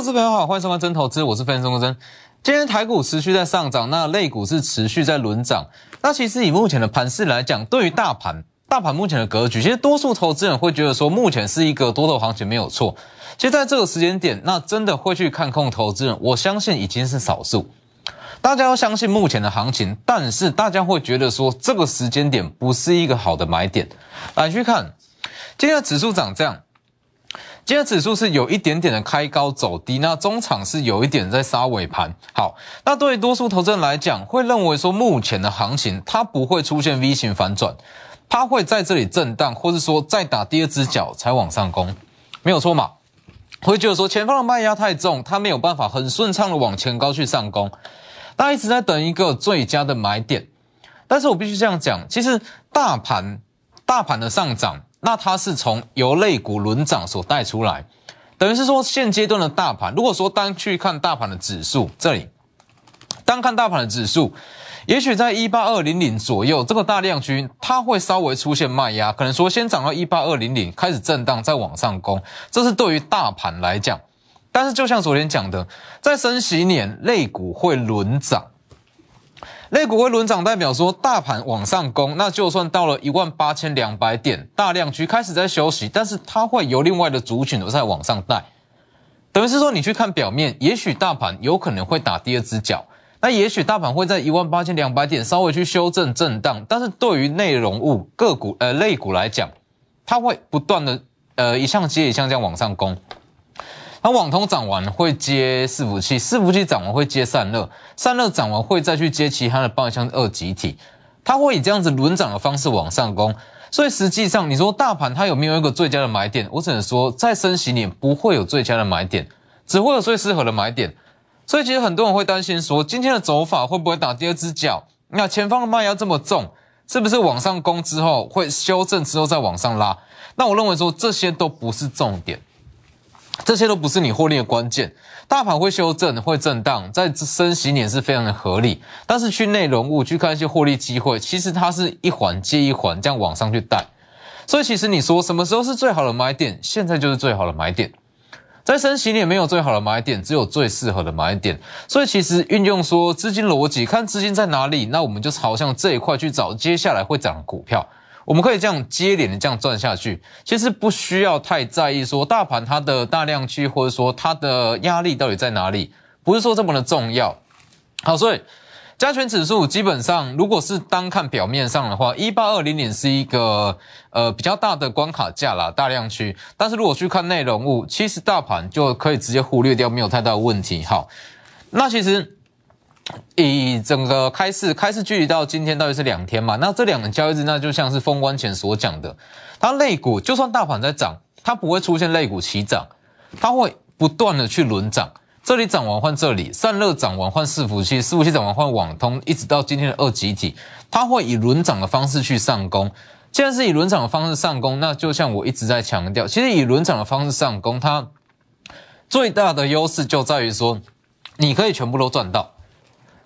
各位投资朋友好，欢迎收看真投资，我是分析师钟真。今天台股持续在上涨，那类股是持续在轮涨。那其实以目前的盘势来讲，对于大盘，大盘目前的格局，其实多数投资人会觉得说，目前是一个多头行情没有错。其实在这个时间点，那真的会去看空投资人，我相信已经是少数。大家要相信目前的行情，但是大家会觉得说，这个时间点不是一个好的买点。来去看，今天的指数涨这样。今天指数是有一点点的开高走低，那中场是有一点在杀尾盘。好，那对于多数投资人来讲，会认为说目前的行情它不会出现 V 型反转，它会在这里震荡，或是说再打第二只脚才往上攻，没有错嘛？会觉得说前方的卖压太重，它没有办法很顺畅的往前高去上攻，大家一直在等一个最佳的买点。但是我必须这样讲，其实大盘大盘的上涨。那它是从由类股轮涨所带出来，等于是说现阶段的大盘，如果说单去看大盘的指数，这里单看大盘的指数，也许在一八二零零左右这个大量区，它会稍微出现卖压，可能说先涨到一八二零零，开始震荡再往上攻，这是对于大盘来讲。但是就像昨天讲的，在升息年，类股会轮涨。类股会轮涨，代表说大盘往上攻，那就算到了一万八千两百点，大量区开始在休息，但是它会由另外的族群在往上带，等于是说你去看表面，也许大盘有可能会打第二只脚，那也许大盘会在一万八千两百点稍微去修正震荡，但是对于内容物个股呃类股来讲，它会不断的呃一项接一项这样往上攻。它网通涨完会接伺服器，伺服器涨完会接散热，散热涨完会再去接其他的包像二极体，它会以这样子轮涨的方式往上攻。所以实际上你说大盘它有没有一个最佳的买点？我只能说在升息年不会有最佳的买点，只会有最适合的买点。所以其实很多人会担心说今天的走法会不会打第二只脚？那前方的卖压这么重，是不是往上攻之后会修正之后再往上拉？那我认为说这些都不是重点。这些都不是你获利的关键，大盘会修正、会震荡，在升息年是非常的合理。但是去内容物去看一些获利机会，其实它是一环接一环这样往上去带。所以其实你说什么时候是最好的买点？现在就是最好的买点。在升息年没有最好的买点，只有最适合的买点。所以其实运用说资金逻辑，看资金在哪里，那我们就朝向这一块去找接下来会涨的股票。我们可以这样接连的这样转下去，其实不需要太在意说大盘它的大量区或者说它的压力到底在哪里，不是说这么的重要。好，所以加权指数基本上如果是单看表面上的话，一八二零点是一个呃比较大的关卡价啦，大量区。但是如果去看内容物，其实大盘就可以直接忽略掉，没有太大的问题。好，那其实。以整个开市开市距离到今天到底是两天嘛？那这两个交易日，那就像是封关前所讲的，它类股就算大盘在涨，它不会出现类股齐涨，它会不断的去轮涨，这里涨完换这里，散热涨完换伺服器，伺服器涨完换网通，一直到今天的二集体，它会以轮涨的方式去上攻。既然是以轮涨的方式上攻，那就像我一直在强调，其实以轮涨的方式上攻，它最大的优势就在于说，你可以全部都赚到。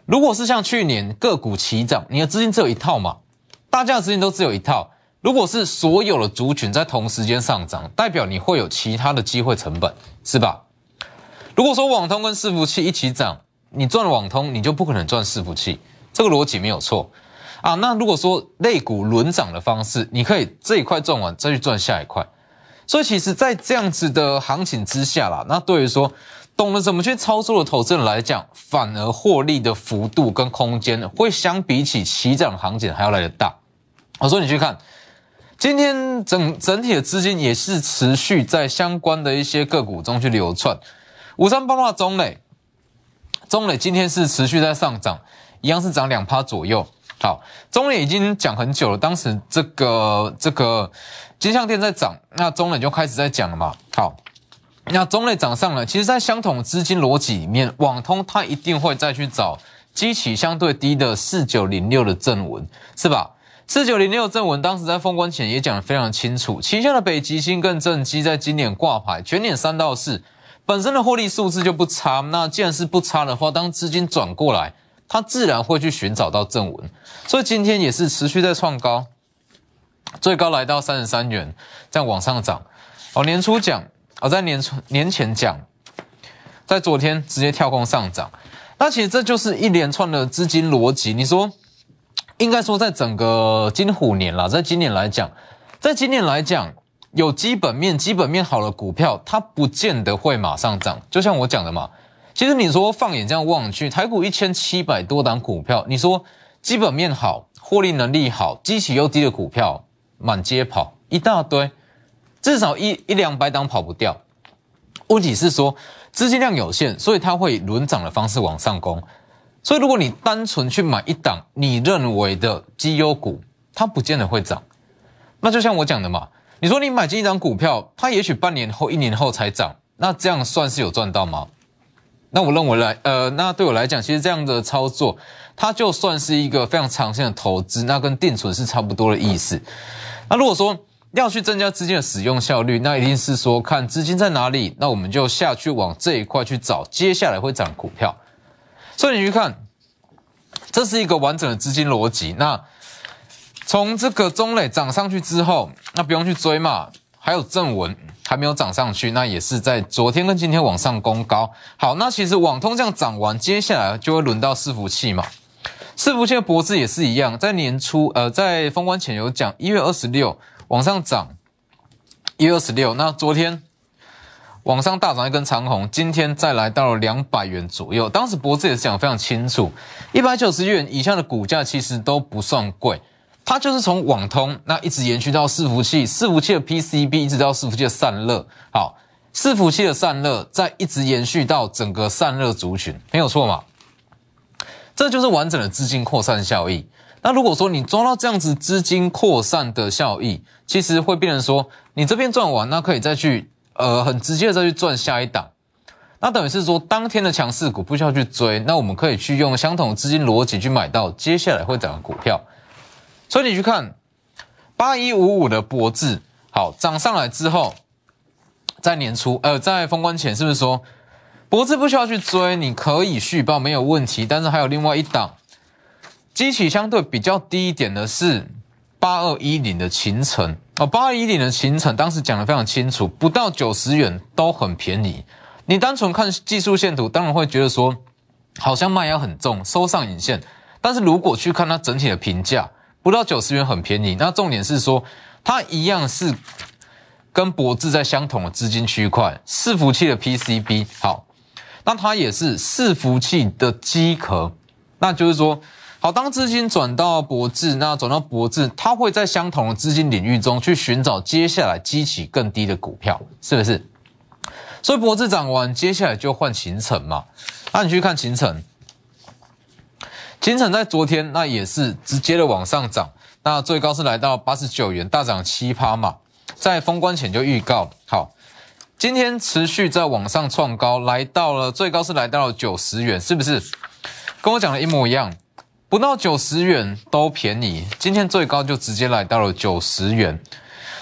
如果是像去年个股齐涨，你的资金只有一套嘛？大家的资金都只有一套。如果是所有的族群在同时间上涨，代表你会有其他的机会成本，是吧？如果说网通跟伺服器一起涨，你赚了网通，你就不可能赚伺服器，这个逻辑没有错啊。那如果说类股轮涨的方式，你可以这一块赚完再去赚下一块。所以其实，在这样子的行情之下啦，那对于说。懂得怎么去操作的投资人来讲，反而获利的幅度跟空间会相比起起涨行情还要来得大。我说你去看，今天整整体的资金也是持续在相关的一些个股中去流窜。五三八八中磊，中磊今天是持续在上涨，一样是涨两趴左右。好，中磊已经讲很久了，当时这个这个金项店在涨，那中磊就开始在讲了嘛。好。那中类涨上了，其实，在相同资金逻辑里面，网通它一定会再去找基期相对低的四九零六的正文，是吧？四九零六正文当时在封关前也讲得非常清楚，旗下的北极星跟正基在今年挂牌，全年三到四，本身的获利数字就不差。那既然是不差的话，当资金转过来，它自然会去寻找到正文，所以今天也是持续在创高，最高来到三十三元，这样往上涨。哦，年初讲。我在年年前讲，在昨天直接跳空上涨。那其实这就是一连串的资金逻辑。你说，应该说在整个金虎年啦，在今年来讲，在今年来讲，有基本面、基本面好的股票，它不见得会马上涨。就像我讲的嘛，其实你说放眼这样望去，台股一千七百多档股票，你说基本面好、获利能力好、基期又低的股票满街跑一大堆，至少一一两百档跑不掉。问题是说。资金量有限，所以它会以轮涨的方式往上攻。所以如果你单纯去买一档你认为的绩优股，它不见得会涨。那就像我讲的嘛，你说你买进一张股票，它也许半年后、一年后才涨，那这样算是有赚到吗？那我认为来，呃，那对我来讲，其实这样的操作，它就算是一个非常长线的投资，那跟定存是差不多的意思。那如果说，要去增加资金的使用效率，那一定是说看资金在哪里，那我们就下去往这一块去找接下来会涨股票。所以你去看，这是一个完整的资金逻辑。那从这个中磊涨上去之后，那不用去追嘛。还有正文还没有涨上去，那也是在昨天跟今天往上攻高。好，那其实网通这样涨完，接下来就会轮到伺服器嘛。伺服器的脖子也是一样，在年初呃，在封关前有讲，一月二十六。往上涨一月二十六，那昨天往上大涨一根长红，今天再来到了两百元左右。当时博子也是讲非常清楚，一百九十元以下的股价其实都不算贵，它就是从网通那一直延续到伺服器，伺服器的 PCB 一直到伺服器的散热，好，伺服器的散热再一直延续到整个散热族群，没有错嘛？这就是完整的资金扩散效益。那如果说你抓到这样子资金扩散的效益，其实会变成说，你这边赚完，那可以再去，呃，很直接的再去赚下一档。那等于是说，当天的强势股不需要去追，那我们可以去用相同的资金逻辑去买到接下来会涨的股票。所以你去看八一五五的博智，好涨上来之后，在年初，呃，在封关前是不是说，博智不需要去追，你可以续报没有问题。但是还有另外一档。基期相对比较低一点的是八二一零的秦城哦，八二一零的秦城当时讲的非常清楚，不到九十元都很便宜。你单纯看技术线图，当然会觉得说好像卖压很重，收上影线。但是如果去看它整体的评价，不到九十元很便宜。那重点是说它一样是跟博智在相同的资金区块，伺服器的 PCB 好，那它也是伺服器的机壳，那就是说。好，当资金转到博智，那转到博智，它会在相同的资金领域中去寻找接下来激起更低的股票，是不是？所以博智涨完，接下来就换秦城嘛。那你去看秦城，秦城在昨天那也是直接的往上涨，那最高是来到八十九元，大涨七趴嘛。在封关前就预告，好，今天持续在往上创高，来到了最高是来到了九十元，是不是？跟我讲的一模一样。不到九十元都便宜，今天最高就直接来到了九十元，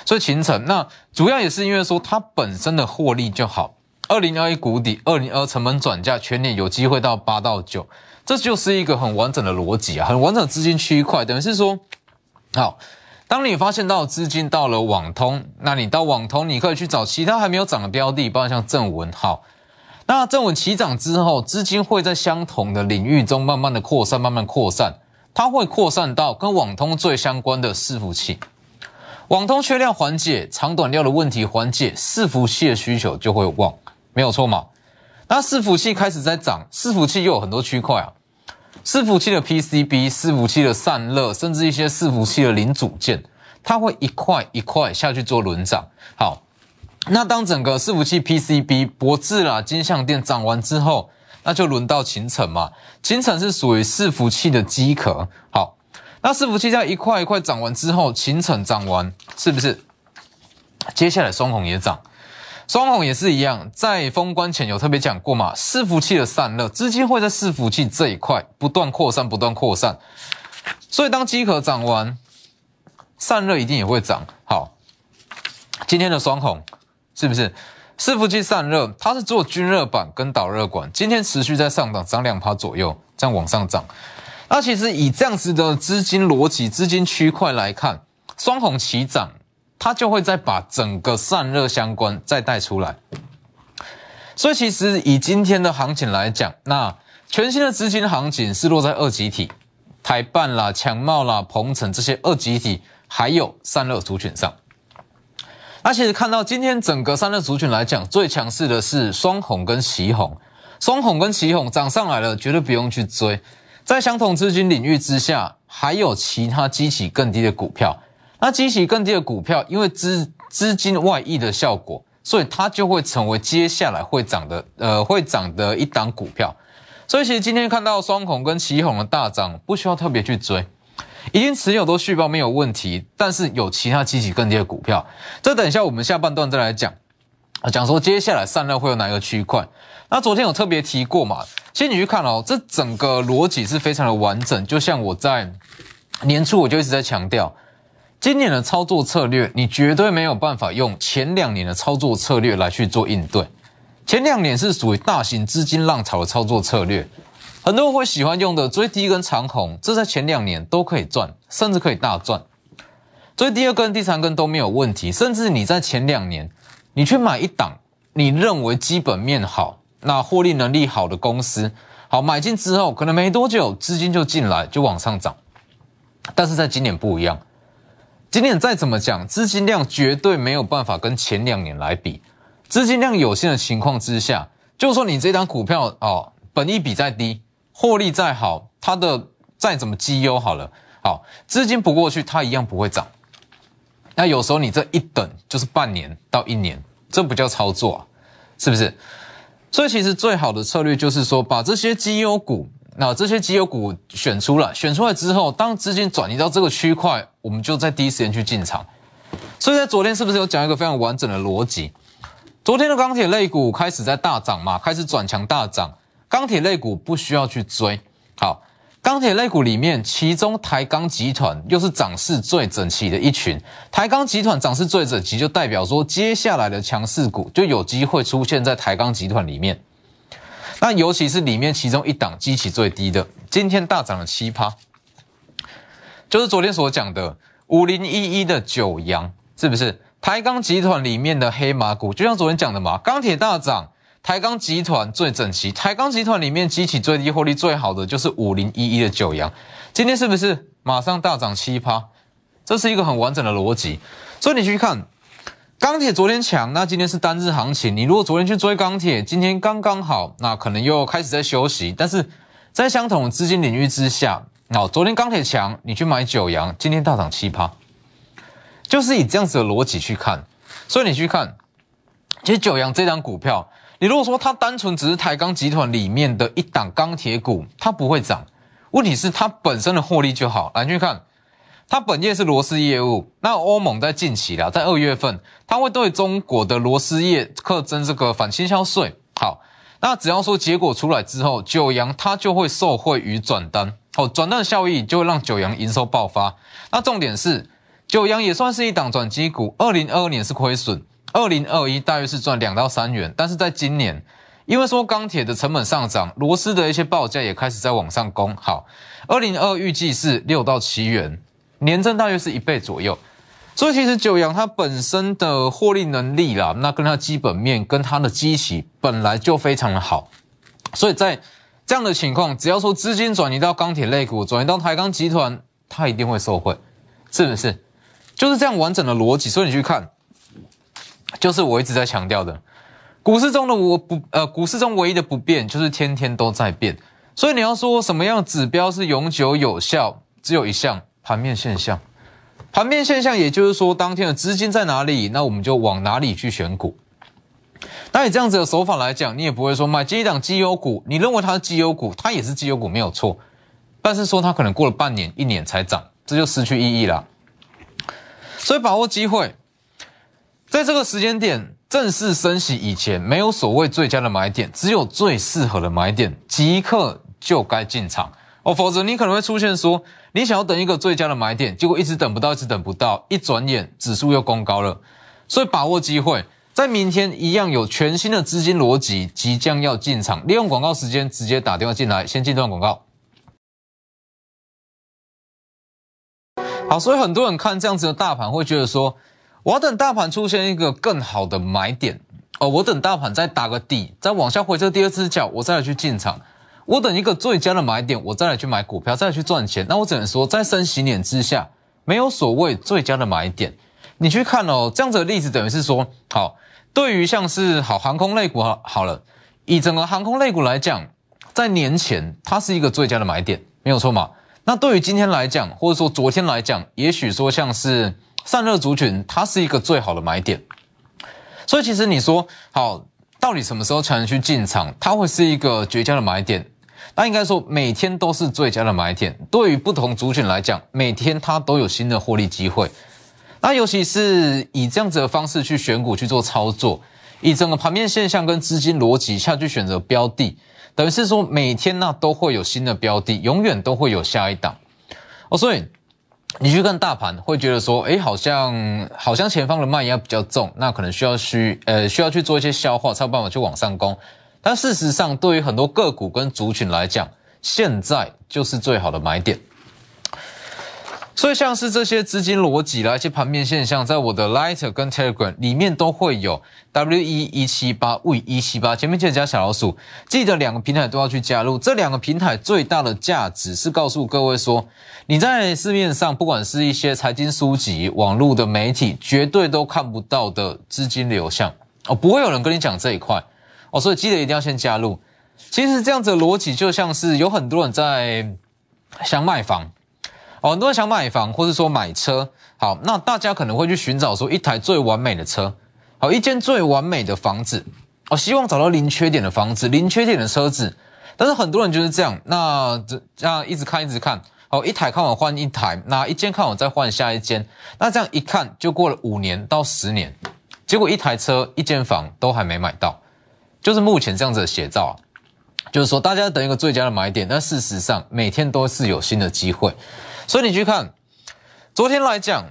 所以秦城那主要也是因为说它本身的获利就好，二零二一谷底，二零二成本转嫁，全年有机会到八到九，这就是一个很完整的逻辑啊，很完整的资金区块，等于是说，好，当你发现到资金到了网通，那你到网通，你可以去找其他还没有涨的标的，包括像正文好。那正稳起涨之后，资金会在相同的领域中慢慢的扩散，慢慢扩散，它会扩散到跟网通最相关的伺服器。网通缺料缓解，长短料的问题缓解，伺服器的需求就会旺，没有错嘛？那伺服器开始在涨，伺服器又有很多区块啊，伺服器的 PCB、伺服器的散热，甚至一些伺服器的零组件，它会一块一块下去做轮涨。好。那当整个伺服器 PCB 博智啦、金相电涨完之后，那就轮到秦城嘛。秦城是属于伺服器的机壳。好，那伺服器在一块一块涨完之后，秦城涨完是不是？接下来双红也涨，双红也是一样，在封关前有特别讲过嘛。伺服器的散热资金会在伺服器这一块不断扩散，不断扩散。所以当机壳涨完，散热一定也会涨。好，今天的双红。是不是伺服器散热？它是做均热板跟导热管，今天持续在上涨，涨两趴左右，这样往上涨。那其实以这样子的资金逻辑、资金区块来看，双红齐涨，它就会再把整个散热相关再带出来。所以其实以今天的行情来讲，那全新的资金行情是落在二级体、台办啦、强茂啦、鹏程这些二级体，还有散热族群上。那其实看到今天整个三热族群来讲，最强势的是双红跟旗红，双红跟旗红涨上来了，绝对不用去追。在相同资金领域之下，还有其他激起更低的股票。那激起更低的股票，因为资资金外溢的效果，所以它就会成为接下来会涨的，呃，会涨的一档股票。所以其实今天看到双红跟旗红的大涨，不需要特别去追，已经持有都续报没有问题。但是有其他积极更低的股票，这等一下我们下半段再来讲，讲说接下来散热会有哪个区块。那昨天有特别提过嘛？其实你去看哦，这整个逻辑是非常的完整，就像我在年初我就一直在强调。今年的操作策略，你绝对没有办法用前两年的操作策略来去做应对。前两年是属于大型资金浪潮的操作策略，很多人会喜欢用的追低跟长红，这在前两年都可以赚，甚至可以大赚。追第二根、第三根都没有问题，甚至你在前两年，你去买一档你认为基本面好、那获利能力好的公司，好买进之后，可能没多久资金就进来，就往上涨。但是在今年不一样。今年再怎么讲，资金量绝对没有办法跟前两年来比。资金量有限的情况之下，就说你这张股票哦，本益比再低，获利再好，它的再怎么绩优好了，好资金不过去，它一样不会涨。那有时候你这一等就是半年到一年，这不叫操作啊，是不是？所以其实最好的策略就是说，把这些绩优股。那这些绩优股选出来，选出来之后，当资金转移到这个区块，我们就在第一时间去进场。所以在昨天是不是有讲一个非常完整的逻辑？昨天的钢铁类股开始在大涨嘛，开始转强大涨，钢铁类股不需要去追。好，钢铁类股里面，其中台钢集团又是涨势最整齐的一群。台钢集团涨势最整齐，就代表说接下来的强势股就有机会出现在台钢集团里面。那尤其是里面其中一档激起最低的，今天大涨了七趴，就是昨天所讲的五零一一的九阳，是不是？台钢集团里面的黑马股，就像昨天讲的嘛，钢铁大涨，台钢集团最整齐，台钢集团里面基期最低、获利最好的就是五零一一的九阳，今天是不是马上大涨七趴？这是一个很完整的逻辑，所以你去看。钢铁昨天强，那今天是单日行情。你如果昨天去追钢铁，今天刚刚好，那可能又开始在休息。但是在相同资金领域之下，哦，昨天钢铁强，你去买九阳，今天大涨七趴，就是以这样子的逻辑去看。所以你去看，其实九阳这张股票，你如果说它单纯只是台钢集团里面的一档钢铁股，它不会涨。问题是它本身的获利就好。来去看。它本业是螺丝业务，那欧盟在近期啦，在二月份，它会对中国的螺丝业课征这个反倾销税。好，那只要说结果出来之后，九阳它就会受惠于转单，好，转单效益就会让九阳营收爆发。那重点是，九阳也算是一档转机股，二零二二年是亏损，二零二一大约是赚两到三元，但是在今年，因为说钢铁的成本上涨，螺丝的一些报价也开始在往上攻，好，二零二预计是六到七元。年增大约是一倍左右，所以其实九阳它本身的获利能力啦，那跟它基本面跟它的基期本来就非常的好，所以在这样的情况，只要说资金转移到钢铁类股，转移到台钢集团，它一定会受惠，是不是？就是这样完整的逻辑。所以你去看，就是我一直在强调的，股市中的我不呃，股市中唯一的不变就是天天都在变。所以你要说什么样指标是永久有效，只有一项。盘面现象，盘面现象，也就是说，当天的资金在哪里，那我们就往哪里去选股。那你这样子的手法来讲，你也不会说买这一档绩优股，你认为它是绩优股，它也是绩优股没有错，但是说它可能过了半年、一年才涨，这就失去意义了。所以把握机会，在这个时间点正式升息以前，没有所谓最佳的买点，只有最适合的买点，即刻就该进场。哦，否则你可能会出现说，你想要等一个最佳的买点，结果一直等不到，一直等不到，一转眼指数又攻高了。所以把握机会，在明天一样有全新的资金逻辑即将要进场，利用广告时间直接打电话进来，先进段广告。好，所以很多人看这样子的大盘，会觉得说，我要等大盘出现一个更好的买点。哦，我等大盘再打个底，再往下回撤第二次脚，我再来去进场。我等一个最佳的买点，我再来去买股票，再来去赚钱。那我只能说，在升息年之下，没有所谓最佳的买点。你去看哦，这样子的例子等于是说，好，对于像是好航空类股好好了，以整个航空类股来讲，在年前它是一个最佳的买点，没有错嘛？那对于今天来讲，或者说昨天来讲，也许说像是散热族群，它是一个最好的买点。所以其实你说好，到底什么时候才能去进场？它会是一个绝佳的买点。那应该说每天都是最佳的买点。对于不同族群来讲，每天它都有新的获利机会。那尤其是以这样子的方式去选股去做操作，以整个盘面现象跟资金逻辑下去选择标的，等于是说每天那都会有新的标的，永远都会有下一档。哦，所以你去看大盘，会觉得说，哎，好像好像前方的卖压比较重，那可能需要需呃需要去做一些消化，才有办法去往上攻。但事实上，对于很多个股跟族群来讲，现在就是最好的买点。所以，像是这些资金逻辑啦，一些盘面现象，在我的 Lighter 跟 Telegram 里面都会有 W E 一七八 V 一七八，前面记得加小老鼠，记得两个平台都要去加入。这两个平台最大的价值是告诉各位说，你在市面上，不管是一些财经书籍、网络的媒体，绝对都看不到的资金流向哦，不会有人跟你讲这一块。哦，所以记得一定要先加入。其实这样子的逻辑就像是有很多人在想买房，很多人想买房或者说买车。好，那大家可能会去寻找说一台最完美的车，好，一间最完美的房子，哦，希望找到零缺点的房子，零缺点的车子。但是很多人就是这样，那这这样一直看一直看，哦，一台看完换一台，那一间看完再换下一间，那这样一看就过了五年到十年，结果一台车一间房都还没买到。就是目前这样子的写照，就是说大家等一个最佳的买点，但事实上每天都是有新的机会，所以你去看，昨天来讲，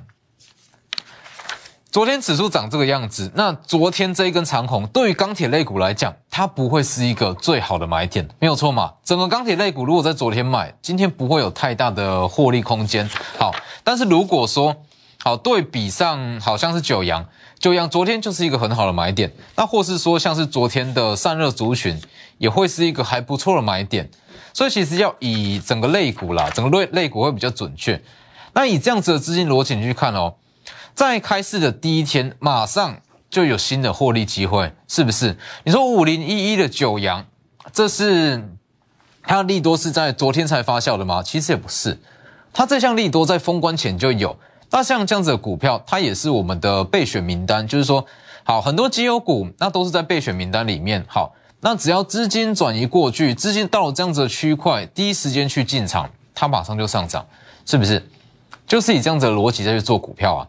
昨天指数涨这个样子，那昨天这一根长红对于钢铁类股来讲，它不会是一个最好的买点，没有错嘛？整个钢铁类股如果在昨天买，今天不会有太大的获利空间。好，但是如果说好对比上，好像是九阳。九阳昨天就是一个很好的买点，那或是说像是昨天的散热族群，也会是一个还不错的买点。所以其实要以整个类股啦，整个类类股会比较准确。那以这样子的资金逻辑去看哦，在开市的第一天，马上就有新的获利机会，是不是？你说五零一一的九阳，这是它利多是在昨天才发酵的吗？其实也不是，它这项利多在封关前就有。那像这样子的股票，它也是我们的备选名单，就是说，好，很多绩优股，那都是在备选名单里面。好，那只要资金转移过去，资金到了这样子的区块，第一时间去进场，它马上就上涨，是不是？就是以这样子的逻辑再去做股票啊，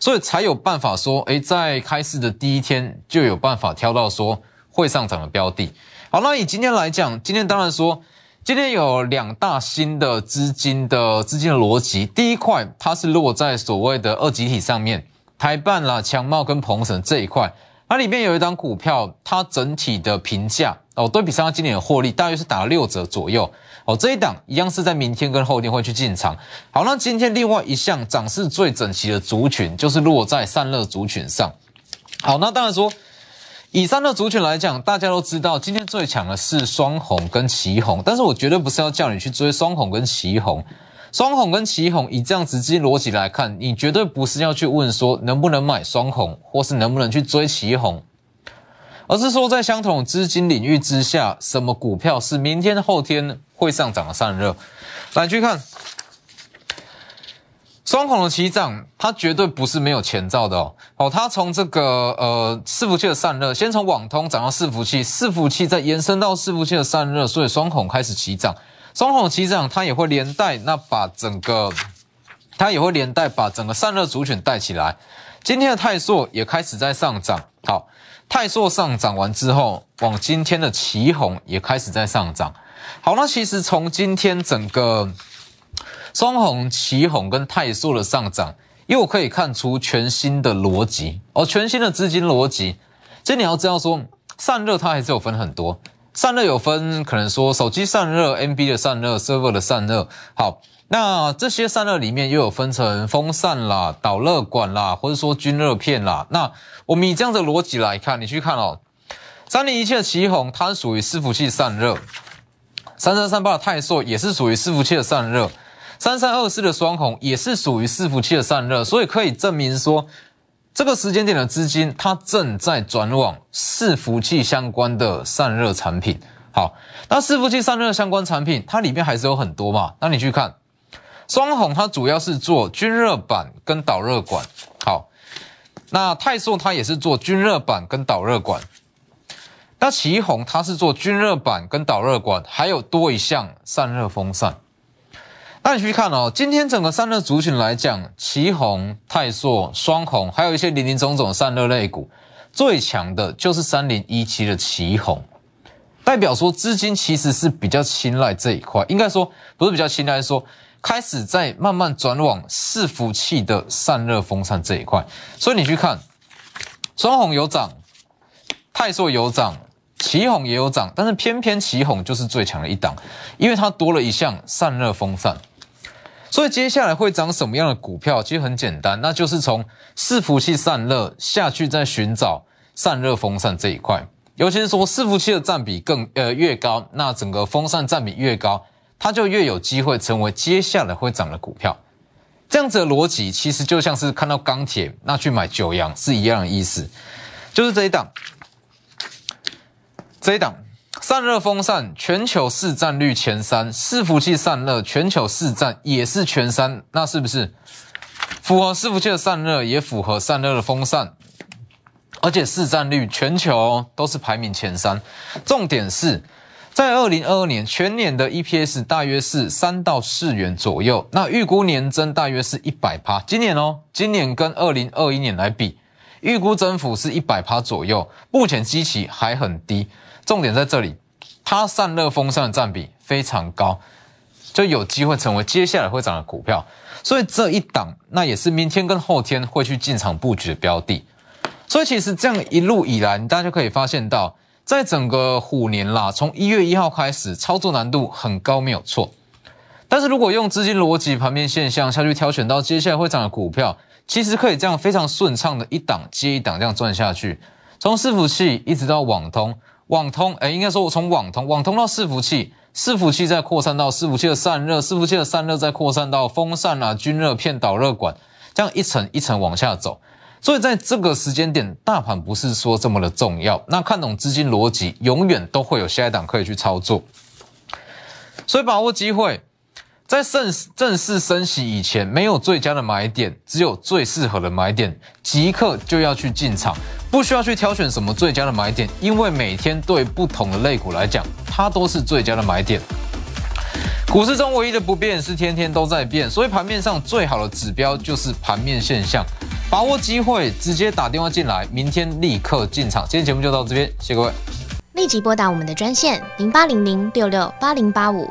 所以才有办法说，诶，在开市的第一天就有办法挑到说会上涨的标的。好，那以今天来讲，今天当然说。今天有两大新的资金的资金的逻辑，第一块它是落在所谓的二级体上面，台办啦、强茂跟鹏程这一块，它里面有一张股票，它整体的评价哦，对比上它今年的获利大约是打了六折左右哦，这一档一样是在明天跟后天会去进场。好，那今天另外一项涨势最整齐的族群，就是落在散热族群上。好，那当然说。以三的族群来讲，大家都知道，今天最强的是双红跟旗红，但是我绝对不是要叫你去追双红跟旗红。双红跟旗红，以这样子资金逻辑来看，你绝对不是要去问说能不能买双红，或是能不能去追旗红，而是说在相同资金领域之下，什么股票是明天后天会上涨的散热，来去看。双孔的起涨，它绝对不是没有前兆的哦。哦，它从这个呃伺服器的散热，先从网通涨到伺服器，伺服器再延伸到伺服器的散热，所以双孔开始起涨。双红起涨，它也会连带那把整个，它也会连带把整个散热族群带起来。今天的泰硕也开始在上涨。好，泰硕上涨完之后，往今天的旗红也开始在上涨。好，那其实从今天整个。双红、旗红跟泰硕的上涨，又可以看出全新的逻辑哦，全新的资金逻辑。这你要知道说，散热它还是有分很多，散热有分可能说手机散热、NB 的散热、server 的散热。好，那这些散热里面又有分成风扇啦、导热管啦，或者说均热片啦。那我们以这样的逻辑来看，你去看哦，三零一七的旗宏，它是属于伺服器散热；三三三八的泰硕也是属于伺服器的散热；三三二四的双红也是属于伺服器的散热。所以可以证明说，这个时间点的资金它正在转往伺服器相关的散热产品。好，那伺服器散热相关产品，它里面还是有很多嘛？那你去看双红，它主要是做均热板跟导热管。好，那泰硕它也是做均热板跟导热管。那奇宏它是做均热板跟导热管，还有多一项散热风扇。那你去看哦，今天整个散热族群来讲，奇宏、泰硕、双红，还有一些零零总总散热类股，最强的就是三零一七的奇宏，代表说资金其实是比较青睐这一块，应该说不是比较青睐，说开始在慢慢转往伺服器的散热风扇这一块。所以你去看，双红有涨，泰硕有涨。奇宏也有涨，但是偏偏奇宏就是最强的一档，因为它多了一项散热风扇。所以接下来会涨什么样的股票？其实很简单，那就是从伺服器散热下去，再寻找散热风扇这一块。尤其是说伺服器的占比更呃越高，那整个风扇占比越高，它就越有机会成为接下来会涨的股票。这样子的逻辑其实就像是看到钢铁，那去买九阳是一样的意思，就是这一档。这一档散热风扇全球市占率前三，伺服器散热全球市占也是前三，那是不是符合伺服器的散热，也符合散热的风扇，而且市占率全球都是排名前三。重点是在二零二二年全年的 EPS 大约是三到四元左右，那预估年增大约是一百趴。今年哦，今年跟二零二一年来比，预估增幅是一百趴左右，目前基期还很低。重点在这里，它散热风扇的占比非常高，就有机会成为接下来会涨的股票。所以这一档，那也是明天跟后天会去进场布局的标的。所以其实这样一路以来，大家就可以发现到，在整个虎年啦，从一月一号开始，操作难度很高，没有错。但是如果用资金逻辑、盘面现象下去挑选到接下来会涨的股票，其实可以这样非常顺畅的一档接一档这样赚下去，从伺服器一直到网通。网通，哎，应该说，我从网通，网通到伺服器，伺服器再扩散到伺服器的散热，伺服器的散热再扩散到风扇啊、均热片、导热管，这样一层一层往下走。所以在这个时间点，大盘不是说这么的重要。那看懂资金逻辑，永远都会有下一档可以去操作。所以把握机会。在正正式升息以前，没有最佳的买点，只有最适合的买点，即刻就要去进场，不需要去挑选什么最佳的买点，因为每天对不同的类股来讲，它都是最佳的买点。股市中唯一的不变是天天都在变，所以盘面上最好的指标就是盘面现象，把握机会，直接打电话进来，明天立刻进场。今天节目就到这边，谢谢各位。立即拨打我们的专线零八零零六六八零八五。